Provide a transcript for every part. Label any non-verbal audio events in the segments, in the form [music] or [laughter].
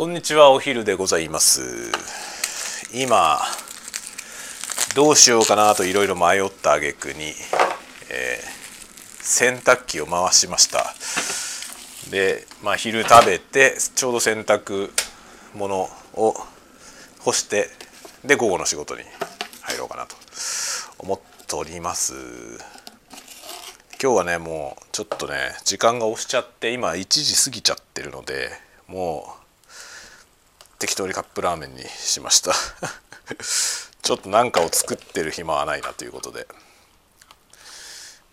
こんにちはお昼でございます。今どうしようかなといろいろ迷った挙句に、えー、洗濯機を回しました。で、まあ、昼食べてちょうど洗濯物を干してで午後の仕事に入ろうかなと思っております。今日はねもうちょっとね時間が押しちゃって今1時過ぎちゃってるのでもう適当にカップラーメンにしました。[laughs] ちょっと何かを作ってる暇はないなということで。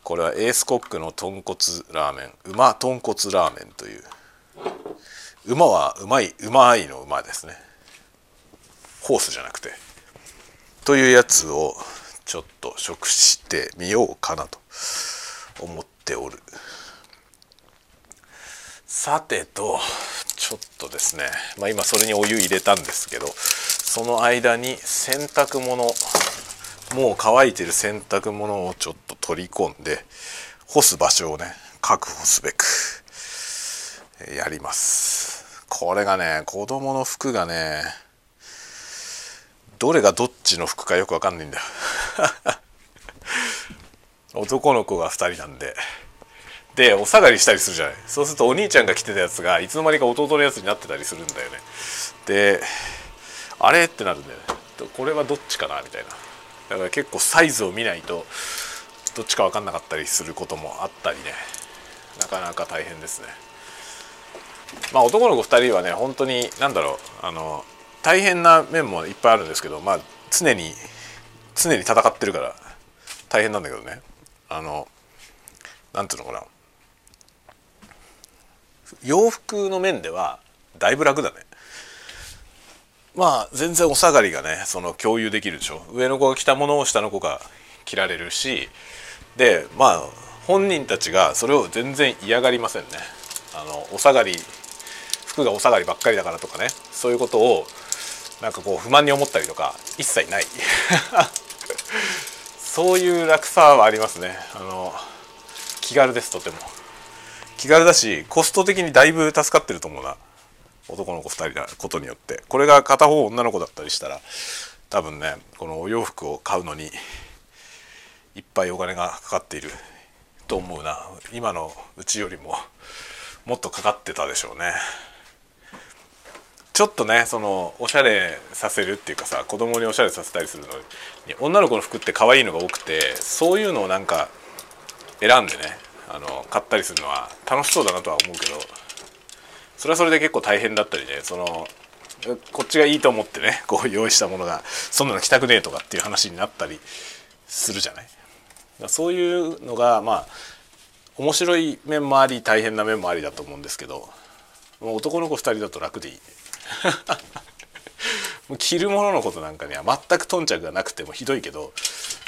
これはエースコックの豚骨ラーメン馬豚骨ラーメンという。馬はうまいうまいの馬ですね。ホースじゃなくて。というやつをちょっと食してみようかなと思っておる。さてとちょっとですね。まあ今それにお湯入れたんですけどその間に洗濯物もう乾いてる洗濯物をちょっと取り込んで干す場所をね確保すべくやります。これがね子供の服がねどれがどっちの服かよくわかんないんだよ。[laughs] 男の子が2人なんででお下がりしたりするじゃない。そうするとお兄ちゃんが着てたやつがいつの間にか弟のやつになってたりするんだよね。であれってなるんだよね。これはどっちかなみたいな。だから結構サイズを見ないとどっちか分かんなかったりすることもあったりね。なかなか大変ですね。まあ男の子2人はね本当に何だろうあの大変な面もいっぱいあるんですけどまあ常に常に戦ってるから大変なんだけどね。あのなんていうのかな。洋服の面ではだいぶ楽だね。まあ全然お下がりがねその共有できるでしょ。上の子が着たものを下の子が着られるしでまあ本人たちがそれを全然嫌がりませんね。あのお下がり服がお下がりばっかりだからとかね。そういうことをなんかこう不満に思ったりとか一切ない。[laughs] そういう楽さはありますね。あの気軽ですとても。気軽だしコスト的にだいぶ助かってると思うな。男の子2人なことによって。これが片方女の子だったりしたら多分ねこのお洋服を買うのにいっぱいお金がかかっていると思うな。今のうちよりももっとかかってたでしょうね。ちょっとねそのおしゃれさせるっていうかさ子供におしゃれさせたりするのに女の子の服って可愛いのが多くてそういうのをなんか選んでねあの買ったりするのは楽しそうだなとは思うけどそれはそれで結構大変だったりねそのこっちがいいと思ってね [laughs] こう用意したものがそんなの着たくねえとかっていう話になったりするじゃない？そういうのがまあ面白い面もあり大変な面もありだと思うんですけどもう男の子2人だと楽でいい。[laughs] もう着るもののことなんかには全く頓着がなくてもひどいけど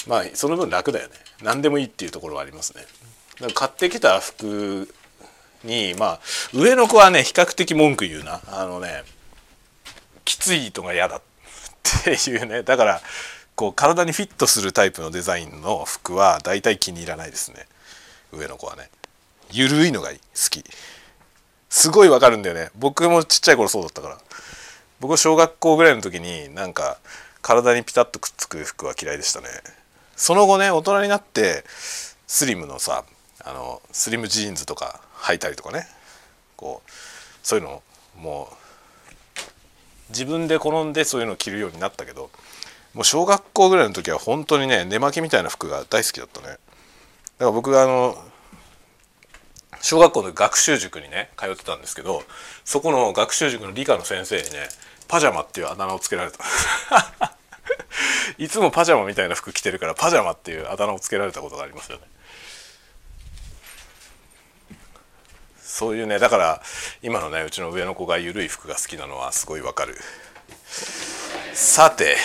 まあその分楽だよね。何でもいいっていうところはありますね。買ってきた服にまあ上の子はね比較的文句言うな。あのねきつい糸が嫌だっていうね。だからこう体にフィットするタイプのデザインの服は大体気に入らないですね。上の子はね。ゆるいのが好き。すごいわかるんだよね。僕もちっちゃい頃そうだったから。僕小学校ぐらいの時になんか体にピタッとくっつく服は嫌いでしたね。その後ね大人になってスリムのさあのスリムジーンズとか履いたりとかね。こうそういうのもう自分で好んでそういうのを着るようになったけどもう小学校ぐらいの時は本当にね寝巻きみたいな服が大好きだったね。だから僕があの小学校の学習塾にね通ってたんですけどそこの学習塾の理科の先生にねパジャマっていうあだ名をつけられた。[laughs] いつもパジャマみたいな服着てるからパジャマっていうあだ名をつけられたことがありますよね。そういうねだから今のねうちの上の子が緩い服が好きなのはすごいわかる。さて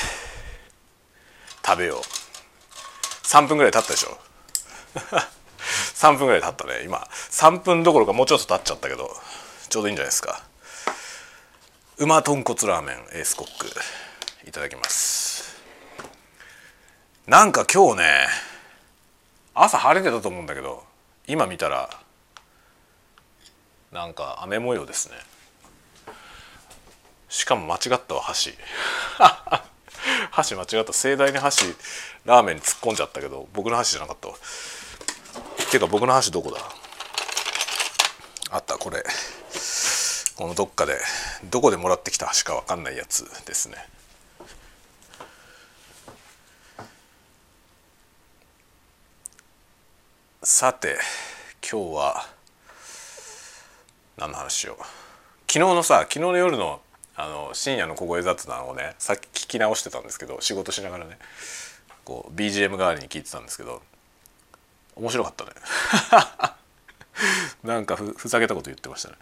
食べよう。3分ぐらい経ったでしょ？[laughs] 3分ぐらい経ったね今。3分どころかもうちょっと経っちゃったけどちょうどいいんじゃないですか。馬豚骨ラーメンエースコック。いただきます。なんか今日ね朝晴れてたと思うんだけど今見たらなんか雨模様ですね。しかも間違ったわ箸。[laughs] 箸間違った。盛大に箸ラーメンに突っ込んじゃったけど僕の箸じゃなかったわ。ていうか僕の箸どこだ？あったこれ。このどっかでどこでもらってきた箸か分かんないやつですね。さて今日は何の話しよう。昨日のさ昨日の夜のあの深夜の小声雑談をねさっき聞き直してたんですけど仕事しながらねこう BGM 代わりに聞いてたんですけど面白かったね。[laughs] なんかふふざけたこと言ってましたね。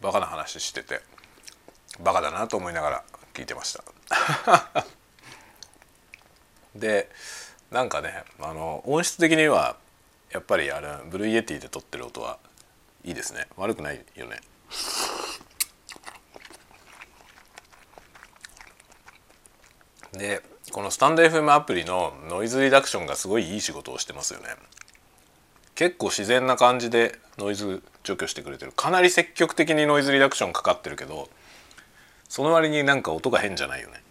バカな話しててバカだなと思いながら聞いてました。[laughs] でなんかねあの音質的にはやっぱりあれ Blue Yeti で撮ってる音はいいですね。悪くないよね。でこのスタンド FM アプリのノイズリダクションがすごいいい仕事をしてますよね。結構自然な感じでノイズ除去してくれてる。かなり積極的にノイズリダクションかかってるけどその割になんか音が変じゃないよね。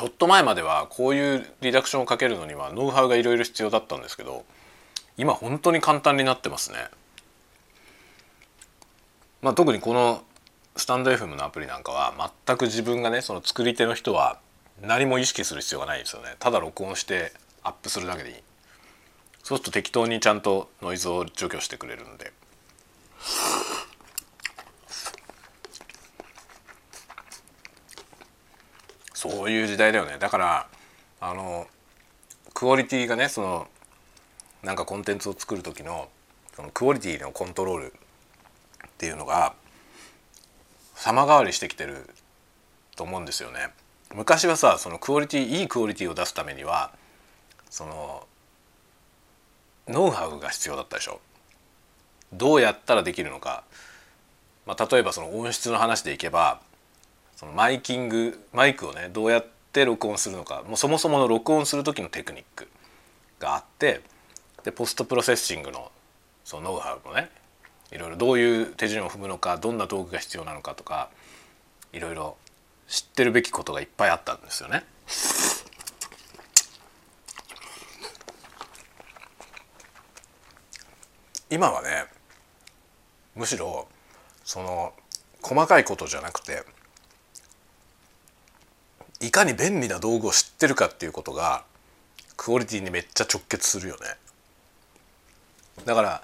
ちょっと前まではこういうリダクションをかけるのにはノウハウがいろいろ必要だったんですけど今本当に簡単になってますね。まあ、特にこのスタンド FM のアプリなんかは全く自分がねその作り手の人は何も意識する必要がないですよね。ただ録音してアップするだけでいい。そうすると適当にちゃんとノイズを除去してくれるんで。そういう時代だよねだからあのクオリティがねそのなんかコンテンツを作る時のそのクオリティのコントロールっていうのが様変わりしてきてると思うんですよね。昔はさそのクオリティいいクオリティを出すためにはそのノウハウが必要だったでしょ。どうやったらできるのか、まあ、例えばその音質の話でいけばそのマイキングマイクをねどうやって録音するのかもうそもそもの録音する時のテクニックがあってでポストプロセッシングのそのノウハウもねいろいろどういう手順を踏むのかどんな道具が必要なのかとかいろいろ知ってるべきことがいっぱいあったんですよね。今はねむしろその細かいことじゃなくていかに便利な道具を知ってるかっていうことがクオリティにめっちゃ直結するよね。だから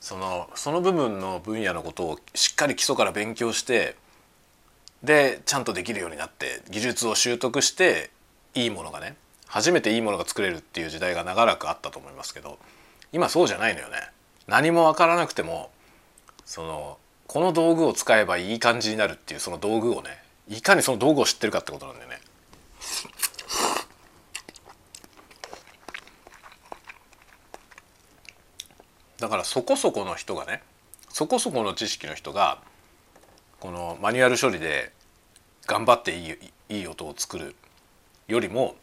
そのその部分の分野のことをしっかり基礎から勉強してでちゃんとできるようになって技術を習得していいものがね初めていいものが作れるっていう時代が長らくあったと思いますけど今そうじゃないのよね。何も分からなくてもそのこの道具を使えばいい感じになるっていうその道具をねいかにその道具を知ってるかってことなんだよね。だからそこそこの人がねそこそこの知識の人がこのマニュアル処理で頑張っていいいい音を作るよりも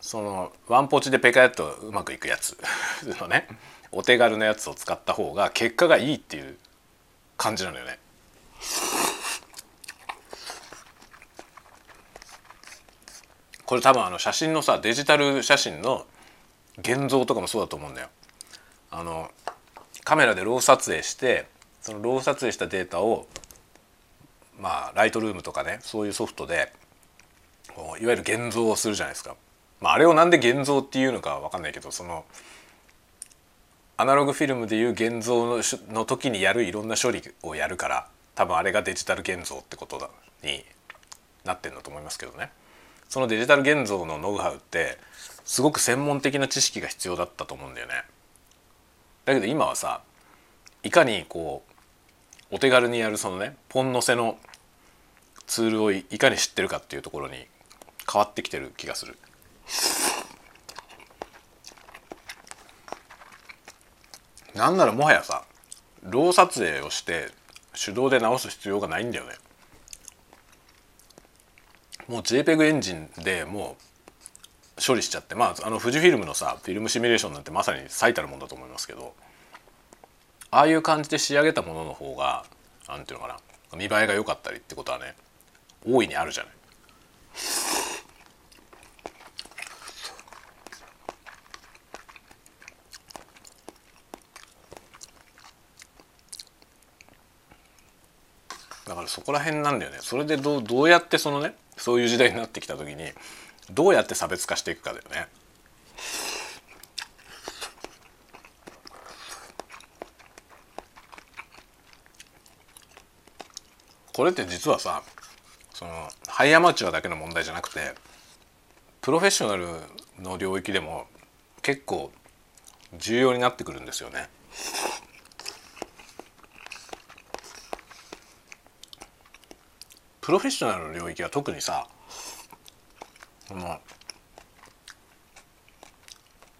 そのワンポチでペカッとうまくいくやつ [laughs] のねお手軽なやつを使った方が結果がいいっていう感じなのよね。これ多分あの写真のさデジタル写真の現像とかもそうだと思うんだよ。あのカメラでロー撮影してそのロー撮影したデータをまあライトルームとかねそういうソフトでいわゆる現像をするじゃないですか。まあ、あれをなんで現像っていうのか分かんないけどそのアナログフィルムでいう現像のの時にやるいろんな処理をやるから多分あれがデジタル現像ってことだになってんだと思いますけどね。そのデジタル現像のノウハウってすごく専門的な知識が必要だったと思うんだよね。だけど今はさいかにこうお手軽にやるそのねポン乗せのツールをいかに知ってるかっていうところに変わってきてる気がする。なんならもはやさロー撮影をして手動で直す必要がないんだよね。もう JPEG エンジンでもう処理しちゃってまああの富士フィルムのさフィルムシミュレーションなんてまさに最たるものだと思いますけどああいう感じで仕上げたものの方がなんていうのかな見栄えが良かったりってことはね大いにあるじゃない。だからそこら辺なんだよねそれでどうどうやってそのねそういう時代になってきた時にどうやって差別化していくかだよね。これって実はさそのハイアマチュアだけの問題じゃなくてプロフェッショナルの領域でも結構重要になってくるんですよね。プロフェッショナルの領域は特にさこの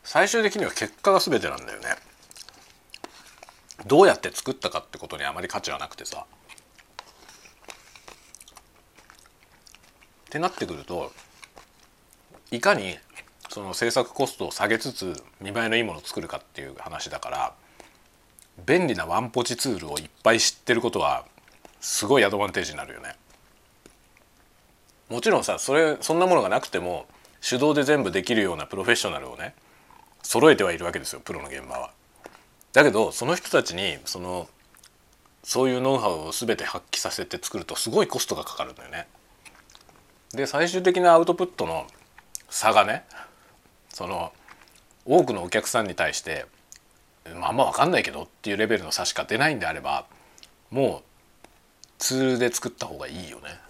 最終的には結果が全てなんだよね。どうやって作ったかってことにあまり価値はなくてさ。ってなってくるといかにその制作コストを下げつつ見栄えのいいものを作るかっていう話だから便利なワンポチツールをいっぱい知ってることはすごいアドバンテージになるよね。もちろんさそれそんなものがなくても手動で全部できるようなプロフェッショナルをね揃えてはいるわけですよプロの現場は。だけどその人たちにそのそういうノウハウを全て発揮させて作るとすごいコストがかかるんだよね。で最終的なアウトプットの差がねその多くのお客さんに対してまああんま分かんないけどっていうレベルの差しか出ないんであればもうツールで作った方がいいよね。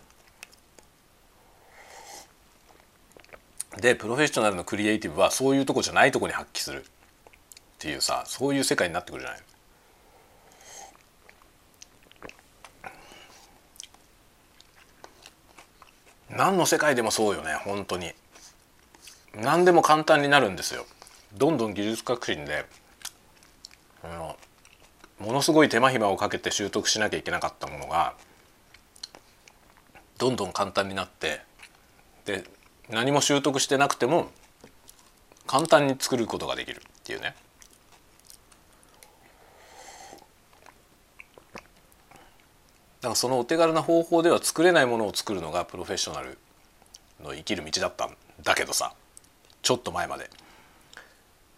でプロフェッショナルのクリエイティブはそういうとこじゃないとこに発揮する。っていうさそういう世界になってくるじゃない。何の世界でもそうよね本当に。何でも簡単になるんですよ。どんどん技術革新でものすごい手間暇をかけて習得しなきゃいけなかったものがどんどん簡単になってで何も習得してなくても簡単に作ることができるっていうねだからそのお手軽な方法では作れないものを作るのがプロフェッショナルの生きる道だったんだけどさちょっと前まで。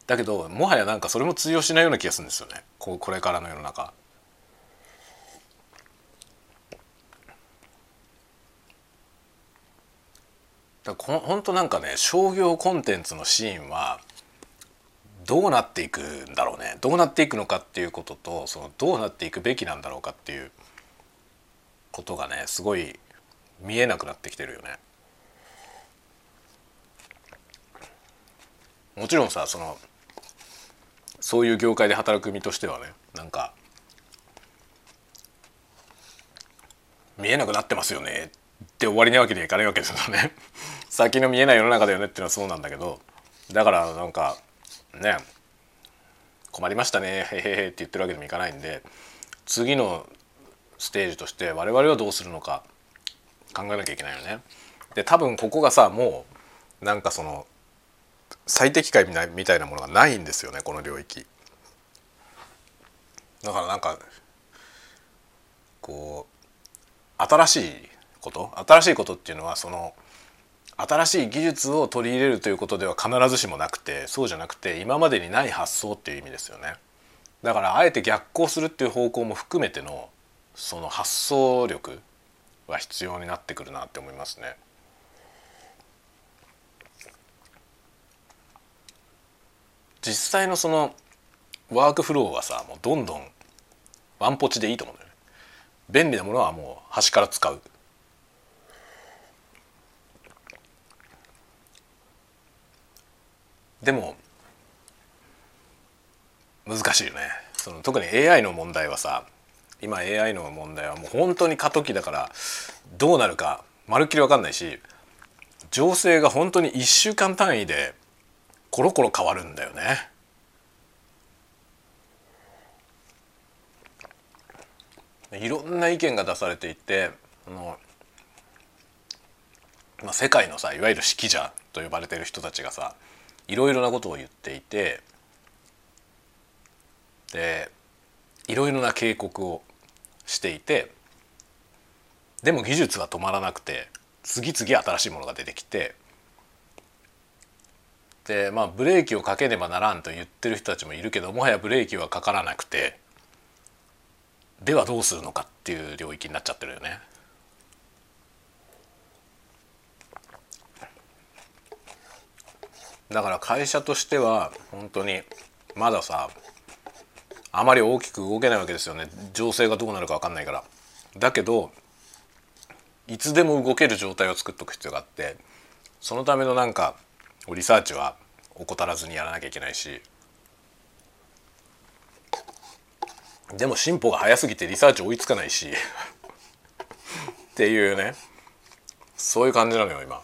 だけどもはやなんかそれも通用しないような気がするんですよねここれからの世の中。だからほんとなんかね商業コンテンツのシーンはどうなっていくんだろうねどうなっていくのかっていうこととそのどうなっていくべきなんだろうかっていうことがねすごい見えなくなってきてるよね。もちろんさそのそういう業界で働く身としてはねなんか見えなくなってますよねって終わりなわけにはいかないわけですよね [laughs] 先の見えない世の中だよねっていうのはそうなんだけどだからなんかね困りましたねへへへって言ってるわけにもいかないんで次のステージとして我々はどうするのか考えなきゃいけないよね。で多分ここがさもうなんかその最適解みたいなものがないんですよねこの領域。だからなんかこう新しいこと新しいことっていうのはその新しい技術を取り入れるということでは必ずしもなくてそうじゃなくて今までにない発想っていう意味ですよね。だからあえて逆行するっていう方向も含めてのその発想力は必要になってくるなって思いますね。実際のそのワークフローはさもうどんどんワンポチでいいと思うんだよね。便利なものはもう端から使う。でも難しいよねその特に AI の問題はさ今 AI の問題はもう本当に過渡期だからどうなるかまるっきり分かんないし情勢が本当に1週間単位でコロコロ変わるんだよね。いろんな意見が出されていてあのまあ、世界のさいわゆる識者と呼ばれてる人たちがさいろいろなことを言っていてでいろいろな警告をしていてでも技術は止まらなくて次々新しいものが出てきてでまあブレーキをかけねばならんと言ってる人たちもいるけどもはやブレーキはかからなくてではどうするのかっていう領域になっちゃってるよね。だから会社としては本当にまださあまり大きく動けないわけですよね。情勢がどうなるか分かんないから。だけどいつでも動ける状態を作っとく必要があってそのためのなんかリサーチは怠らずにやらなきゃいけないし。でも進歩が早すぎてリサーチ追いつかないし。っていうね。そういう感じなのよ今。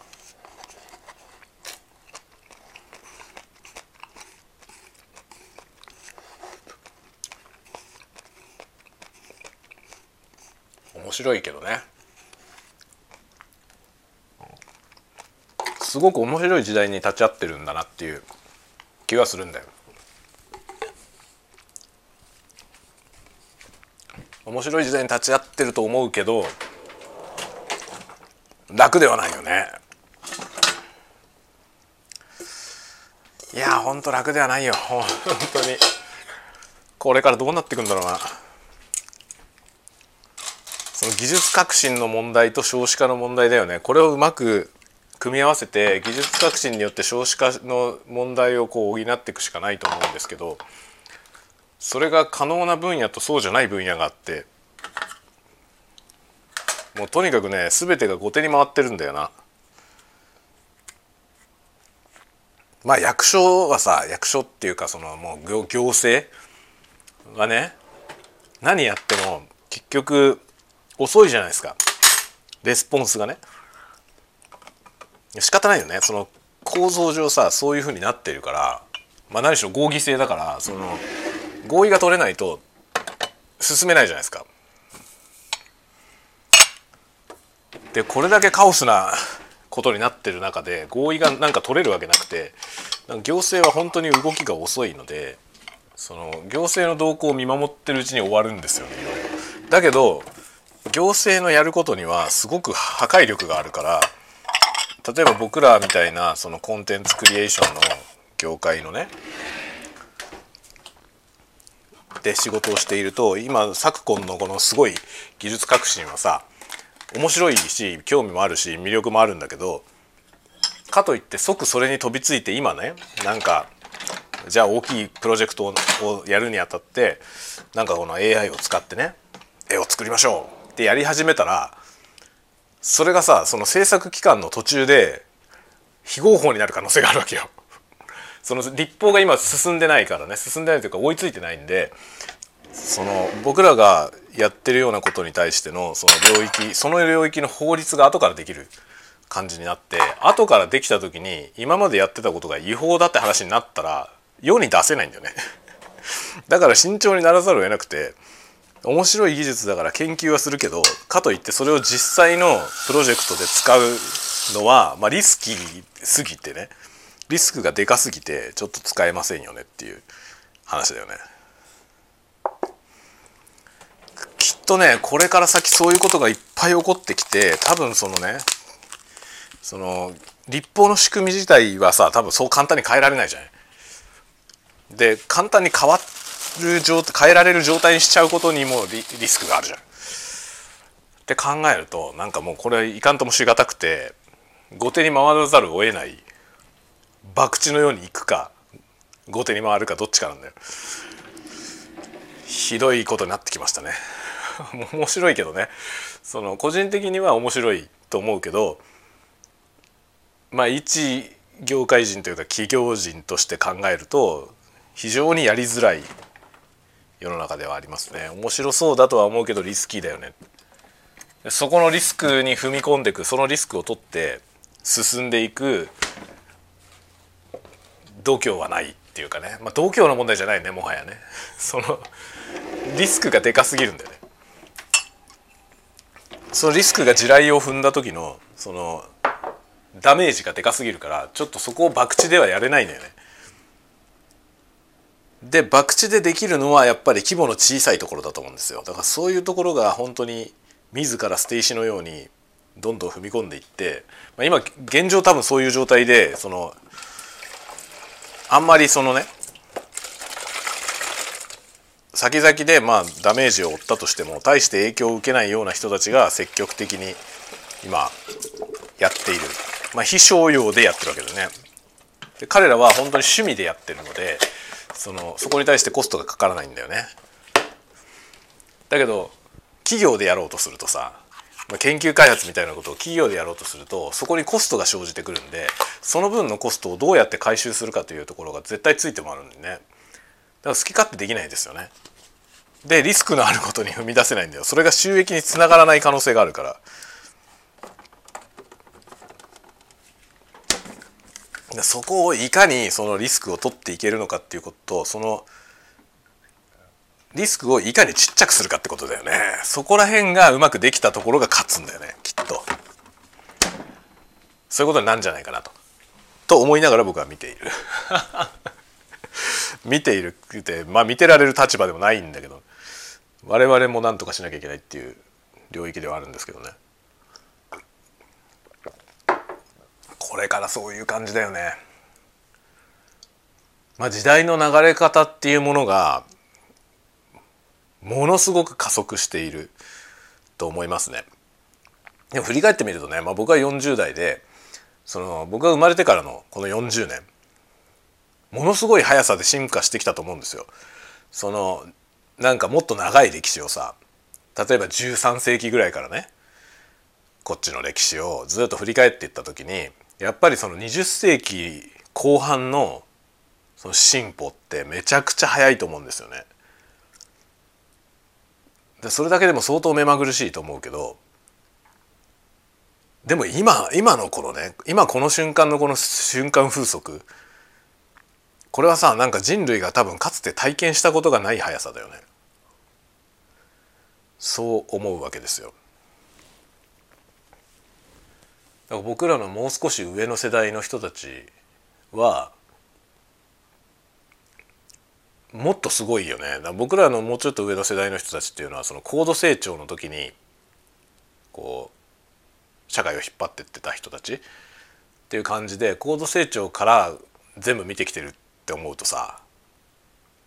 面白いけどね。すごく面白い時代に立ち会ってるんだなっていう気はするんだよ。面白い時代に立ち会ってると思うけど楽ではないよね。いやほんと楽ではないよ。本当に。これからどうなっていくんだろうな。その技術革新の問題と少子化の問題だよねこれをうまく組み合わせて技術革新によって少子化の問題をこう補っていくしかないと思うんですけどそれが可能な分野とそうじゃない分野があってもうとにかくね全てが後手に回ってるんだよな。まあ役所はさ役所っていうかそのもう行政がね何やっても結局遅いじゃないですかレスポンスがね仕方ないよねその構造上さそういうふうになってるからまあ何しろ合議制だからその合意が取れないと進めないじゃないですか。でこれだけカオスなことになってる中で合意がなんか取れるわけなくて行政は本当に動きが遅いのでその行政の動向を見守ってるうちに終わるんですよね。だけど行政のやることにはすごく破壊力があるから例えば僕らみたいなそのコンテンツクリエーションの業界のねで仕事をしていると今昨今のこのすごい技術革新はさ面白いし興味もあるし魅力もあるんだけどかといって即それに飛びついて今ねなんかじゃあ大きいプロジェクトをやるにあたってなんかこの AI を使ってね絵を作りましょう。ってやり始めたらそれがさその制作期間の途中で非合法になる可能性があるわけよ。[laughs] その立法が今進んでないからね進んでないというか追いついてないんでその僕らがやってるようなことに対してのその領域その領域の法律が後からできる感じになって後からできた時に今までやってたことが違法だって話になったら世に出せないんだよね [laughs] だから慎重にならざるを得なくて面白い技術だから研究はするけどかといってそれを実際のプロジェクトで使うのは、まあ、リスキーすぎてねリスクがでかすぎてちょっと使えませんよねっていう話だよね。きっとねこれから先そういうことがいっぱい起こってきて多分そのねその立法の仕組み自体はさ多分そう簡単に変えられないじゃない。で簡単に変わっる状態変えられる状態にしちゃうことにもリリスクがあるじゃん。って考えるとなんかもうこれいかんともしがたくて後手に回らざるを得ない博打のようにいくか後手に回るかどっちかなんだよ。ひどいことになってきましたね。[laughs] 面白いけどねその個人的には面白いと思うけどまあ一業界人というか企業人として考えると非常にやりづらい世の中ではありますね。面白そうだとは思うけどリスキーだよね。そこのリスクに踏み込んでいくそのリスクを取って進んでいく度胸はないっていうかね、まあ、度胸の問題じゃないねもはやね。そのリスクがでかすぎるんだよね。そのリスクが地雷を踏んだ時のそのダメージがでかすぎるからちょっとそこを博打ではやれないんだよね。で博打でできるのはやっぱり規模の小さいところだと思うんですよ。だからそういうところが本当に自ら捨て石のようにどんどん踏み込んでいって、まあ、今現状多分そういう状態でそのあんまりそのね先々でまあダメージを負ったとしても大して影響を受けないような人たちが積極的に今やっている、まあ、非商用でやってるわけですね。で彼らは本当に趣味でやってるのでそのそこに対してコストがかからないんだよね。だけど企業でやろうとするとさ研究開発みたいなことを企業でやろうとするとそこにコストが生じてくるんでその分のコストをどうやって回収するかというところが絶対ついてもあるんでね。だから好き勝手できないですよね。でリスクのあることに踏み出せないんだよ。それが収益につながらない可能性があるから。そこをいかにそのリスクを取っていけるのかっていうこととそのリスクをいかにちっちゃくするかってことだよね。そこら辺がうまくできたところが勝つんだよねきっと。そういうことになるんじゃないかなと。と思いながら僕は見ている。[laughs] 見ているってまあ見てられる立場でもないんだけど我々も何とかしなきゃいけないっていう領域ではあるんですけどね。これからそういう感じだよねまあ時代の流れ方っていうものがものすごく加速していると思いますね。でも振り返ってみるとね、まあ、僕は40代でその僕が生まれてからのこの40年ものすごい速さで進化してきたと思うんですよ。そのなんかもっと長い歴史をさ例えば13世紀ぐらいからねこっちの歴史をずっと振り返っていった時にやっぱりその20世紀後半のその進歩ってめちゃくちゃ早いと思うんですよね。でそれだけでも相当目まぐるしいと思うけどでも今今のこのね今この瞬間のこの瞬間風速これはさなんか人類が多分かつて体験したことがない速さだよねそう思うわけですよだから僕らのもう少し上の世代の人たちはもっとすごいよね。僕らのもうちょっと上の世代の人たちっていうのはその高度成長の時にこう社会を引っ張ってってた人たちっていう感じで高度成長から全部見てきてるって思うとさ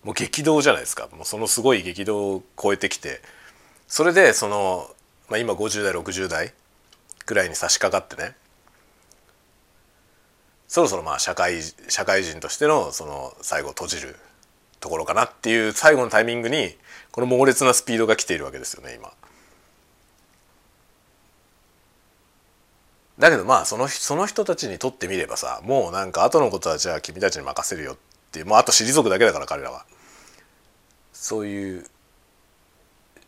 もう激動じゃないですか。もうそのすごい激動を超えてきて。それでその、まあ、今50代60代ぐらいに差し掛かってねそろそろまあ社会社会人としてのその最後閉じるところかなっていう最後のタイミングにこの猛烈なスピードが来ているわけですよね今。だけどまあそのその人たちにとってみればさもうなんか後のことはじゃあ君たちに任せるよっていうもうあと退くだけだから彼らはそういう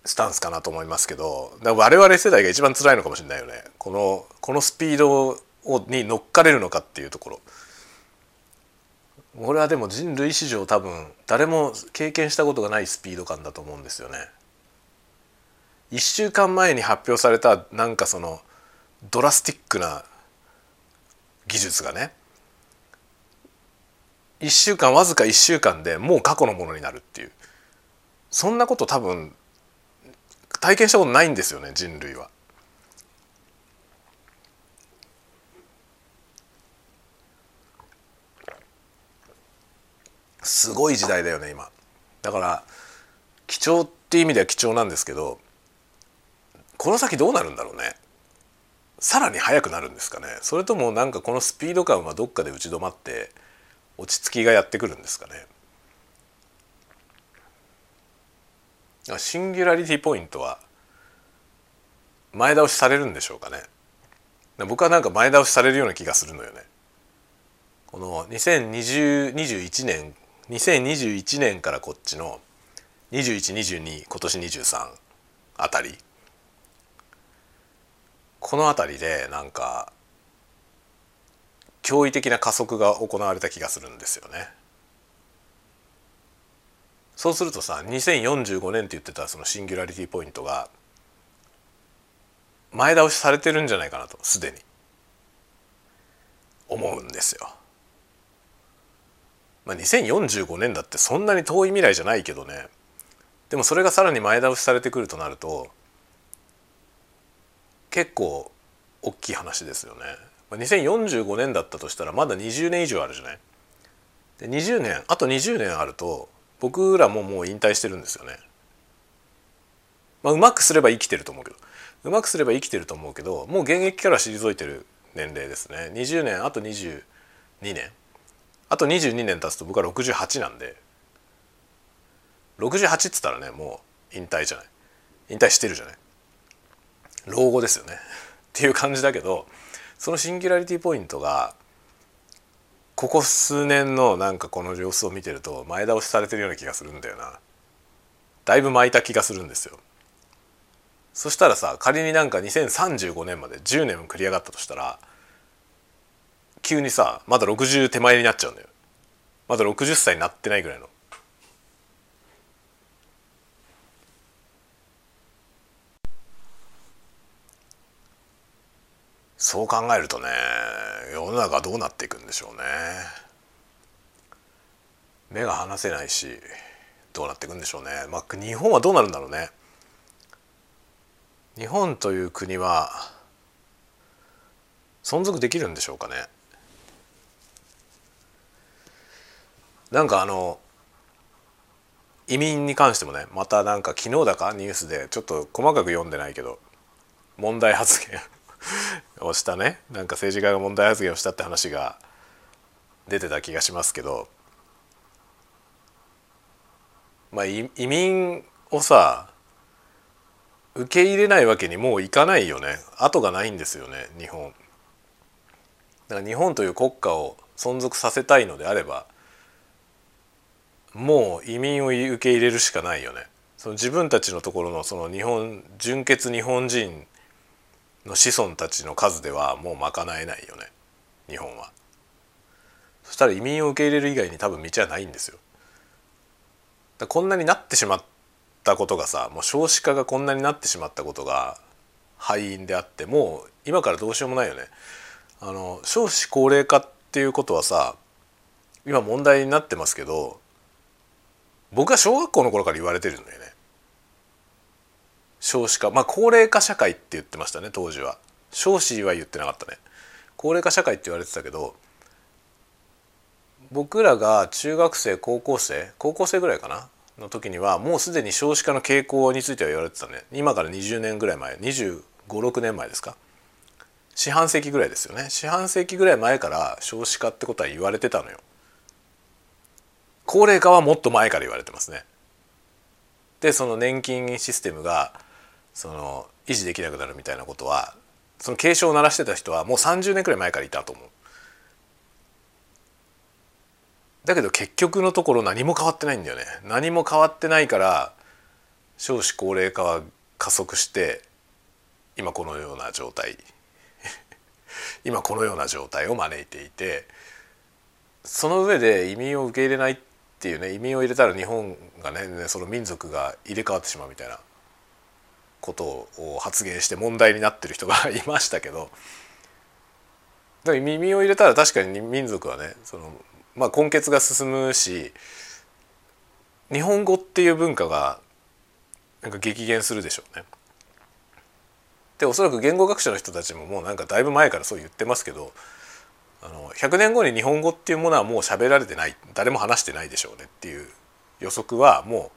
スタンスかなと思いますけど我々世代が一番辛いのかもしれないよねこのこのスピードをに乗っかれるのかっていうところ。俺はでも人類史上多分誰も経験したことがないスピード感だと思うんですよね。1週間前に発表されたなんかそのドラスティックな技術がね1週間わずか1週間でもう過去のものになるっていうそんなこと多分体験したことないんですよね人類は。すごい時代だよね今。だから貴重っていう意味では貴重なんですけどこの先どうなるんだろうね。さらに速くなるんですかね。それともなんかこのスピード感はどっかで打ち止まって落ち着きがやってくるんですかね。シンギュラリティポイントは前倒しされるんでしょうかね。僕はなんか前倒しされるような気がするのよね。この2021年2021年からこっちの2122今年23あたり。この辺りでなんか驚異的な加速が行われた気がするんですよね。そうするとさ2045年って言ってたそのシンギュラリティポイントが前倒しされてるんじゃないかなとすでに。思うんですよ。まあ、2045年だってそんなに遠い未来じゃないけどねでもそれがさらに前倒しされてくるとなると結構大きい話ですよね。まあ2045年だったとしたらまだ20年以上あるじゃない。で20年あと20年あると僕らももう引退してるんですよね。まあ、うまくすれば生きてると思うけど。うまくすれば生きてると思うけどもう現役から退いてる年齢ですね。20年あと22年。あと22年経つと僕は68なんで。68っつったらねもう引退じゃない。引退してるじゃない。老後ですよね。っていう感じだけどそのシンギュラリティポイントがここ数年のなんかこの様子を見てると前倒しされてるような気がするんだよな。だいぶ巻いた気がするんですよ。そしたらさ仮になんか2035年まで10年も繰り上がったとしたら急にさまだ60手前になっちゃうんだよ。まだ60歳になってないぐらいの。そう考えるとね世の中どうなっていくんでしょうね。目が離せないしどうなっていくんでしょうね。まあ日本はどうなるんだろうね。日本という国は存続できるんでしょうかね。なんかあの移民に関してもねまたなんか昨日だかニュースでちょっと細かく読んでないけど問題発言をしたね。なんか政治家が問題発言をしたって話が出てた気がしますけど。まあ移民をさ受け入れないわけにもういかないよね。後がないんですよね日本。だから日本という国家を存続させたいのであればもう移民を受け入れるしかないよね。その自分たちのところのその日本純血日本人の子孫たちの数ではもう賄えないよね日本はそしたら移民を受け入れる以外に多分道はないんですよこんなになってしまったことがさもう少子化がこんなになってしまったことが敗因であってもう今からどうしようもないよね。あの少子高齢化っていうことはさ今問題になってますけど僕は小学校の頃から言われてるんだよね。少子化。まあ高齢化社会って言ってましたね当時は。少子は言ってなかったね。高齢化社会って言われてたけど僕らが中学生高校生高校生ぐらいかな？の時にはもうすでに少子化の傾向については言われてたね。今から20年ぐらい前2 5 6年前ですか？四半世紀ぐらいですよね。四半世紀ぐらい前から少子化ってことは言われてたのよ。高齢化はもっと前から言われてますね。でその年金システムがその維持できなくなるみたいなことはその警鐘を鳴らしてた人はもう30年くらい前からいたと思う。だけど結局のところ何も変わってないんだよね。何も変わってないから少子高齢化は加速して今このような状態。[laughs] 今このような状態を招いていてその上で移民を受け入れないっていうね移民を入れたら日本がねその民族が入れ替わってしまうみたいな。ことを発言して問題になってる人がいましたけどだから移民を入れたら確かに民族はねそのまあ、根血が進むし日本語っていう文化がなんか激減するでしょうね。でおそらく言語学者の人たちももうなんかだいぶ前からそう言ってますけどあの100年後に日本語っていうものはもう喋られてない誰も話してないでしょうねっていう予測はも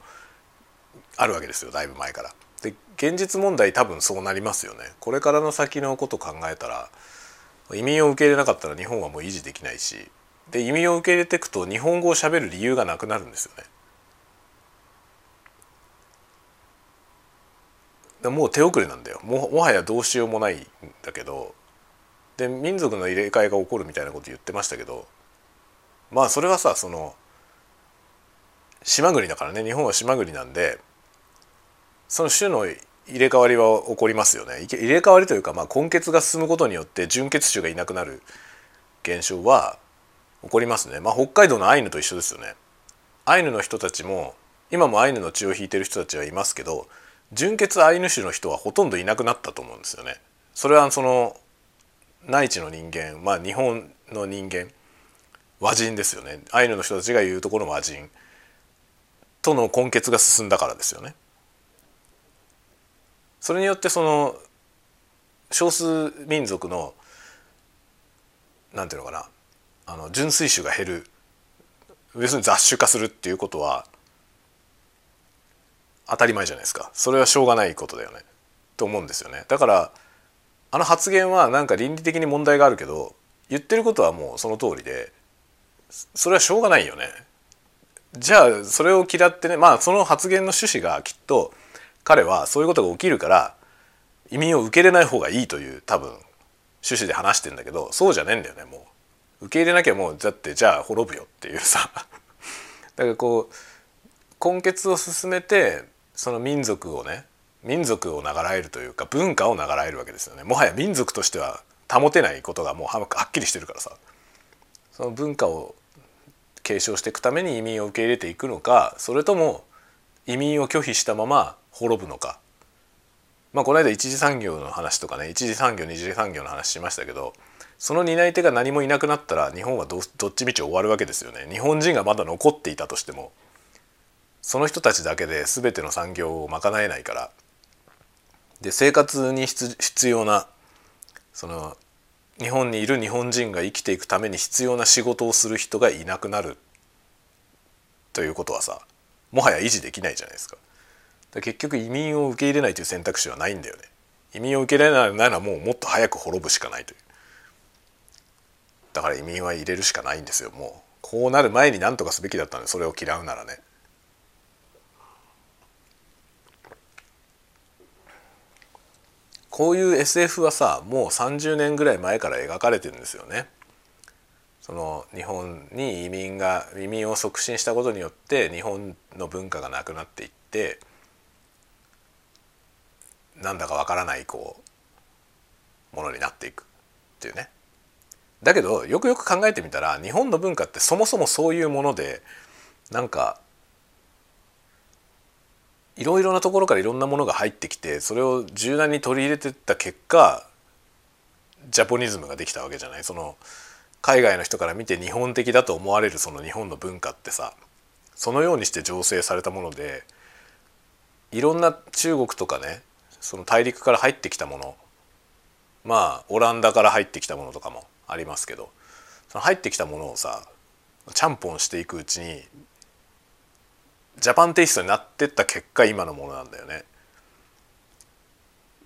うあるわけですよだいぶ前から。で現実問題多分そうなりますよね。これからの先のこと考えたら移民を受け入れなかったら日本はもう維持できないしで移民を受け入れていくと日本語をしゃべる理由がなくなるんですよね。もう手遅れなんだよももはやどうしようもないんだけどで民族の入れ替えが起こるみたいなこと言ってましたけどまあそれはさその島国だからね日本は島国なんでその種の入れ替わりは起こりますよね入れ替わりというか、まあ、根血が進むことによって純血種がいなくなる現象は起こりますね。まあ、北海道のアイヌと一緒ですよね。アイヌの人たちも今もアイヌの血を引いてる人たちはいますけど純血アイヌ種の人はほとんどいなくなったと思うんですよね。それはその内地の人間まあ日本の人間和人ですよねアイヌの人たちが言うところの和人との根結が進んだからですよね。それによってその少数民族のなんていうのかなあの純粋種が減る。要するに雑種化するっていうことは当たり前じゃないですか。それはしょうがないことだよね。と思うんですよね。だからあの発言はなんか倫理的に問題があるけど言ってることはもうその通りでそれはしょうがないよね。じゃあそれを嫌ってねまあその発言の趣旨がきっと彼はそういうことが起きるから移民を受け入れない方がいいという多分趣旨で話してんだけどそうじゃねえんだよねもう。受け入れなきゃもうだってじゃあ滅ぶよっていうさ。[laughs] だからこう根血を進めてその民族をね民族を長らえるというか文化を長らえるわけですよね。もはや民族としては保てないことがもうはっきりしてるからさ。その文化を継承していくために移民を受け入れていくのかそれとも移民を拒否したまま滅ぶのか。まあこの間一次産業の話とかね一次産業二次産業の話しましたけどその担い手が何もいなくなったら日本はどっちみち終わるわけですよね。日本人がまだ残っていたとしてもその人たちだけで全ての産業を賄えないから。で生活に必要なその日本にいる日本人が生きていくために必要な仕事をする人がいなくなるということはさもはや維持できないじゃないですか。結局移民を受け入れないという選択肢はないんだよね。移民を受け入れないならもうもっと早く滅ぶしかないという。だから移民は入れるしかないんですよもうこうなる前に何とかすべきだったのでそれを嫌うならね。こういう SF はさもう30年ぐらい前から描かれてるんですよね。その日本に移民が移民を促進したことによって日本の文化がなくなっていってなんだかわからないこうものになっていくっていうね。だけどよくよく考えてみたら日本の文化ってそもそもそういうものでなんかいろいろなところからいろんなものが入ってきてそれを柔軟に取り入れてった結果ジャポニズムができたわけじゃないその海外の人から見て日本的だと思われるその日本の文化ってさそのようにして醸成されたものでいろんな中国とかねその大陸から入ってきたものまあオランダから入ってきたものとかもありますけどその入ってきたものをさちゃんぽんしていくうちにジャパンテイストになってった結果今のものなんだよね。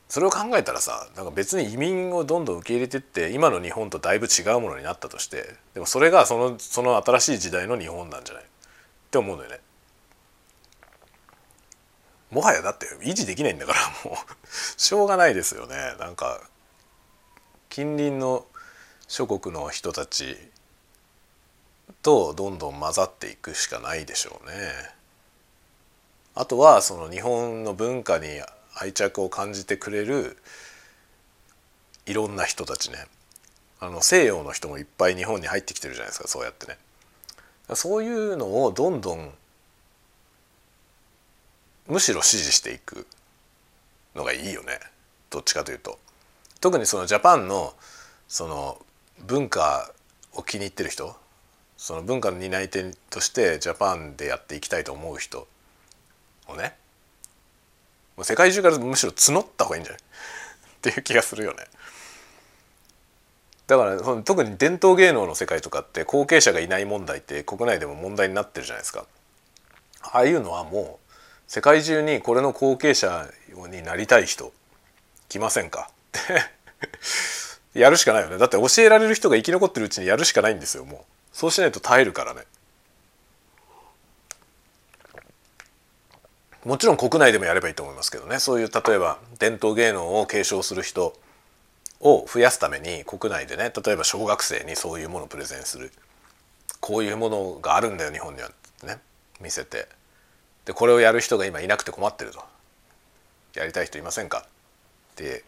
それを考えたらさなんか別に移民をどんどん受け入れてって今の日本とだいぶ違うものになったとしてでもそれがそのその新しい時代の日本なんじゃない？って思うんだよね。もはやだって維持できないんだからもうしょうがないですよね。なんか近隣の諸国の人たちとどんどん混ざっていくしかないでしょうね。あとはその日本の文化に愛着を感じてくれるいろんな人たちね。あの西洋の人もいっぱい日本に入ってきてるじゃないですかそうやってね。そういうのをどんどんむしろ支持していくのがいいよね。どっちかというと。特にそのジャパンのその文化を気に入ってる人。その文化の担い手としてジャパンでやっていきたいと思う人をね。もう世界中からむしろ募った方がいいんじゃない？[laughs] っていう気がするよね。だから特に伝統芸能の世界とかって後継者がいない問題って国内でも問題になってるじゃないですか。ああいうのはもう世界中にこれの後継者になりたい人来ませんか？って [laughs] やるしかないよね。だって教えられる人が生き残ってるうちにやるしかないんですよもう。そうしないと耐えるからね。もちろん国内でもやればいいと思いますけどね。そういう例えば伝統芸能を継承する人を増やすために国内でね例えば小学生にそういうものをプレゼンする。こういうものがあるんだよ日本には。ってね。見せて。でこれをやる人が今いなくて困ってると。やりたい人いませんかって、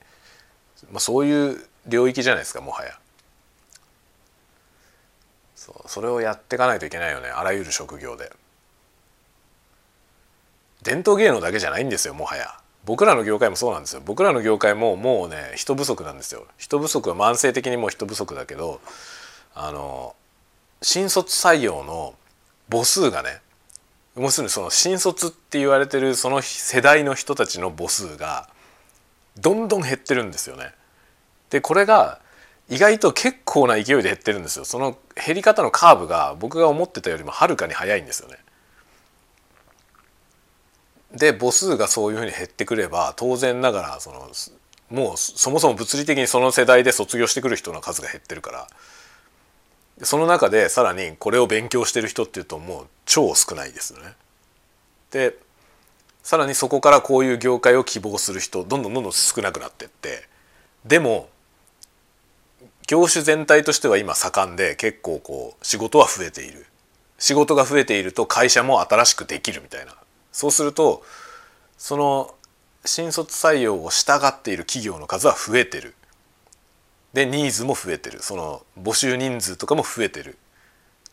まあ、そういう領域じゃないですかもはや。そうそれをやっていかないといけないよねあらゆる職業で。伝統芸能だけじゃないんですよもはや。僕らの業界もそうなんですよ。僕らの業界ももうね人不足なんですよ。人不足は慢性的にもう人不足だけどあの新卒採用の母数がね要するにその新卒って言われてるその世代の人たちの母数がどんどん減ってるんですよね。でこれが意外と結構な勢いで減ってるんですよ。その減り方のカーブが僕が思ってたよりもはるかに速いんですよね。で母数がそういうふうに減ってくれば当然ながらそのもうそもそも物理的にその世代で卒業してくる人の数が減ってるからその中でさらにこれを勉強してる人っていうともう超少ないですよね。でさらにそこからこういう業界を希望する人どんどんどんどん少なくなってってでも業種全体としては今盛んで結構こう仕事は増えている。仕事が増えていると会社も新しくできるみたいな。そうするとその新卒採用を従っている企業の数は増えてる。でニーズも増えてる。その募集人数とかも増えてる。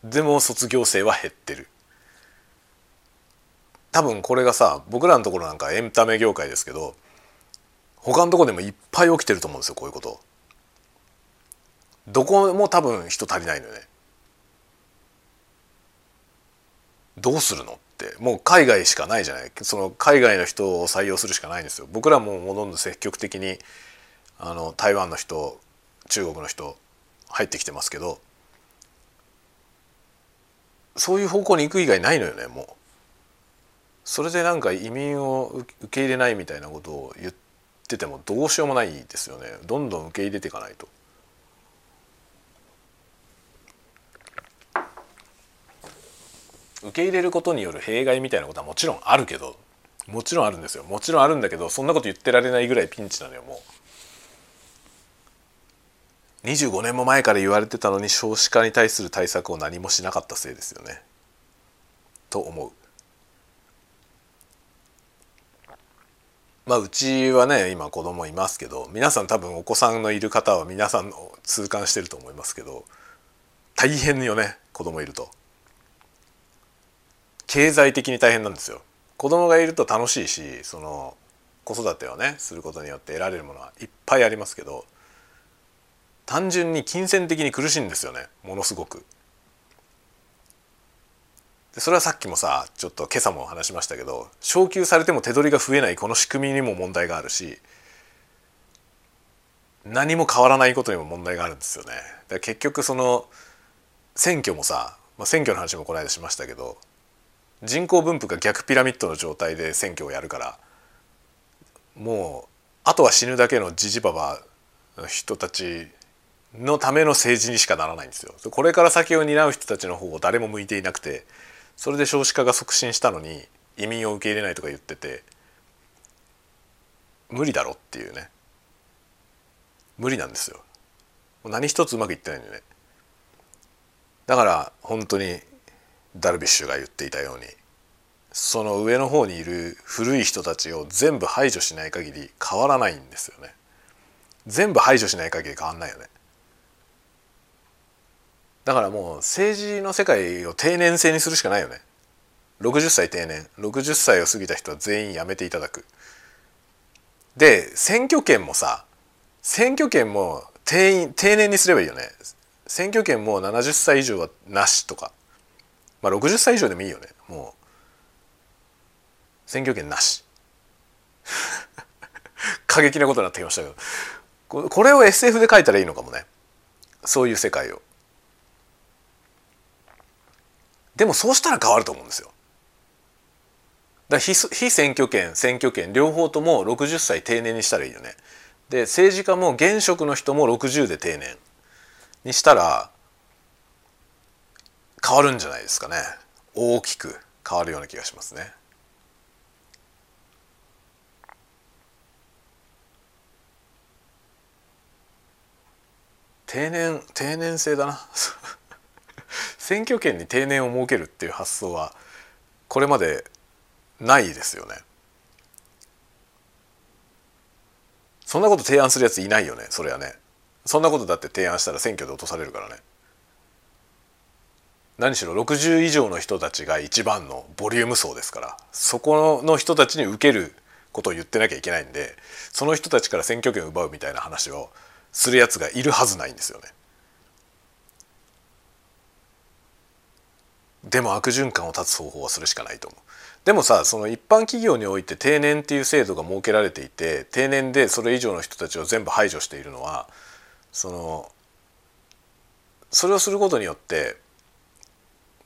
でも卒業生は減ってる。多分これがさ僕らのところなんかエンタメ業界ですけど他のとこでもいっぱい起きてると思うんですよこういうこと。どこも多分人足りないのよね。どうするのって。もう海外しかないじゃない。その海外の人を採用するしかないんですよ。僕らももうどんどん積極的にあの台湾の人中国の人入ってきてますけどそういう方向に行く以外ないのよねもう。それでなんか移民を受け入れないみたいなことを言っててもどうしようもないですよねどんどん受け入れていかないと。受け入れることによる弊害みたいなことはもちろんあるけどもちろんあるんですよもちろんあるんだけどそんなこと言ってられないぐらいピンチなのよもう25年も前から言われてたのに少子化に対する対策を何もしなかったせいですよね。と思う。まあうちはね今子供いますけど皆さん多分お子さんのいる方は皆さん痛感してると思いますけど大変よね子供いると。経済的に大変なんですよ。子供がいると楽しいしその子育てをねすることによって得られるものはいっぱいありますけど単純に金銭的に苦しいんですよねものすごく。でそれはさっきもさちょっと今朝も話しましたけど昇給されても手取りが増えないこの仕組みにも問題があるし何も変わらないことにも問題があるんですよね。だ結局その選挙もさ、まあ、選挙の話もこの間しましたけど人口分布が逆ピラミッドの状態で選挙をやるからもうあとは死ぬだけのじじばばの人たちのための政治にしかならないんですよ。これから先を担う人たちの方を誰も向いていなくてそれで少子化が促進したのに移民を受け入れないとか言ってて無理だろっていうね無理なんですよ。何一つうまくいってないんでね。だから本当にダルビッシュが言っていたようにその上の方にいる古い人たちを全部排除しない限り変わらないんですよね全部排除しない限り変わんないよねだからもう政治の世界を定年制にするしかないよね。60歳定年。60歳を過ぎた人は全員辞めていただく。で選挙権もさ選挙権も定員定年にすればいいよね。選挙権も70歳以上はなしとか。まあ60歳以上でもいいよね。もう選挙権なし。[laughs] 過激なことになってきましたけど。これを SF で書いたらいいのかもね。そういう世界を。でもそうしたら変わると思うんですよ。だ非非選挙権選挙権両方とも60歳定年にしたらいいよね。で政治家も現職の人も60で定年にしたら変わるんじゃないですかね。大きく変わるような気がしますね。定年定年制だな。選挙権に定年を設けるっていう発想はこれまでないですよね。そんなこと提案するやついないよねそれはね。そんなことだって提案したら選挙で落とされるからね。何しろ60以上の人たちが一番のボリューム層ですからそこの人たちに受けることを言ってなきゃいけないんでその人たちから選挙権を奪うみたいな話をするやつがいるはずないんですよね。でも悪循環を断つ方法はするしかないと思うでもさその一般企業において定年っていう制度が設けられていて定年でそれ以上の人たちを全部排除しているのはそのそれをすることによって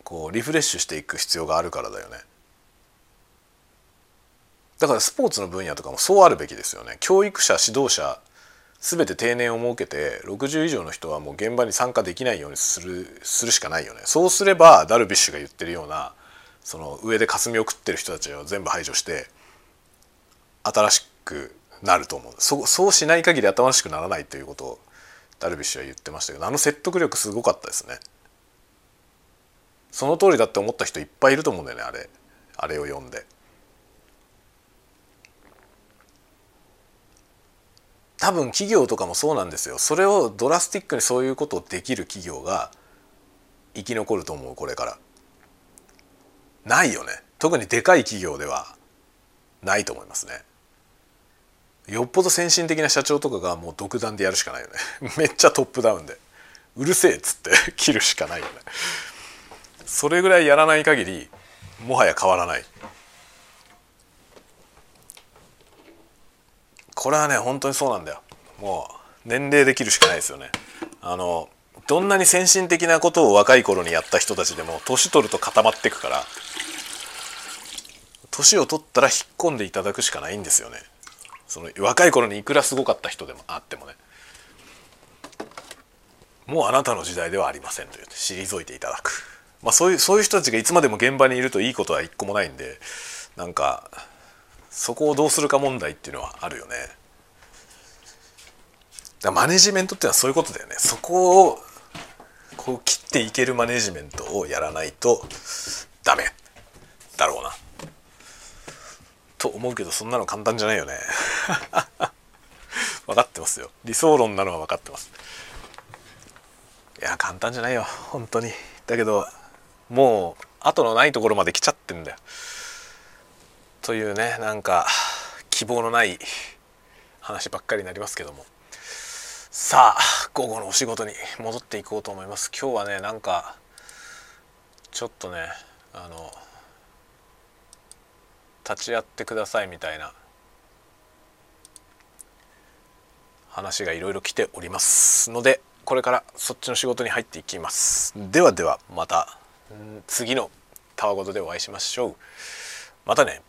こうリフレッシュしていく必要があるからだよね。だからスポーツの分野とかもそうあるべきですよね。教育者指導者全て定年を設けて60以上の人はもう現場に参加できないようにするするしかないよね。そうすればダルビッシュが言ってるようなその上で霞を食ってる人たちを全部排除して新しくなると思う。そそうしない限り新しくならないということをダルビッシュは言ってましたけどあの説得力すごかったですね。その通りだって思った人いっぱいいると思うんだよねあれ。あれを読んで。多分企業とかもそうなんですよ。それをドラスティックにそういうことをできる企業が生き残ると思うこれから。ないよね。特にでかい企業ではないと思いますね。よっぽど先進的な社長とかがもう独断でやるしかないよね。[laughs] めっちゃトップダウンで。うるせえっつって [laughs] 切るしかないよね。それぐらいやらない限りもはや変わらない。これはね本当にそうなんだよ。もう年齢できるしかないですよね。あのどんなに先進的なことを若い頃にやった人たちでも年取ると固まってくから年を取ったら引っ込んでいただくしかないんですよね。その若い頃にいくらすごかった人でもあってもね。もうあなたの時代ではありませんと言って退いていただく。まあそういうそういう人たちがいつまでも現場にいるといいことは一個もないんでなんかそこをどうするか問題っていうのはあるよね。だマネジメントっていうのはそういうことだよね。そこをこう切っていけるマネジメントをやらないとダメ。だろうな。と思うけどそんなの簡単じゃないよね。[laughs] 分かってますよ。理想論なのは分かってます。いや簡単じゃないよ。本当に。だけどもう後のないところまで来ちゃってんだよ。というねなんか希望のない話ばっかりになりますけども。さあ午後のお仕事に戻っていこうと思います。今日はねなんかちょっとねあの立ち会ってくださいみたいな話がいろいろ来ておりますのでこれからそっちの仕事に入っていきます。ではではまた次のたわごとでお会いしましょう。またね。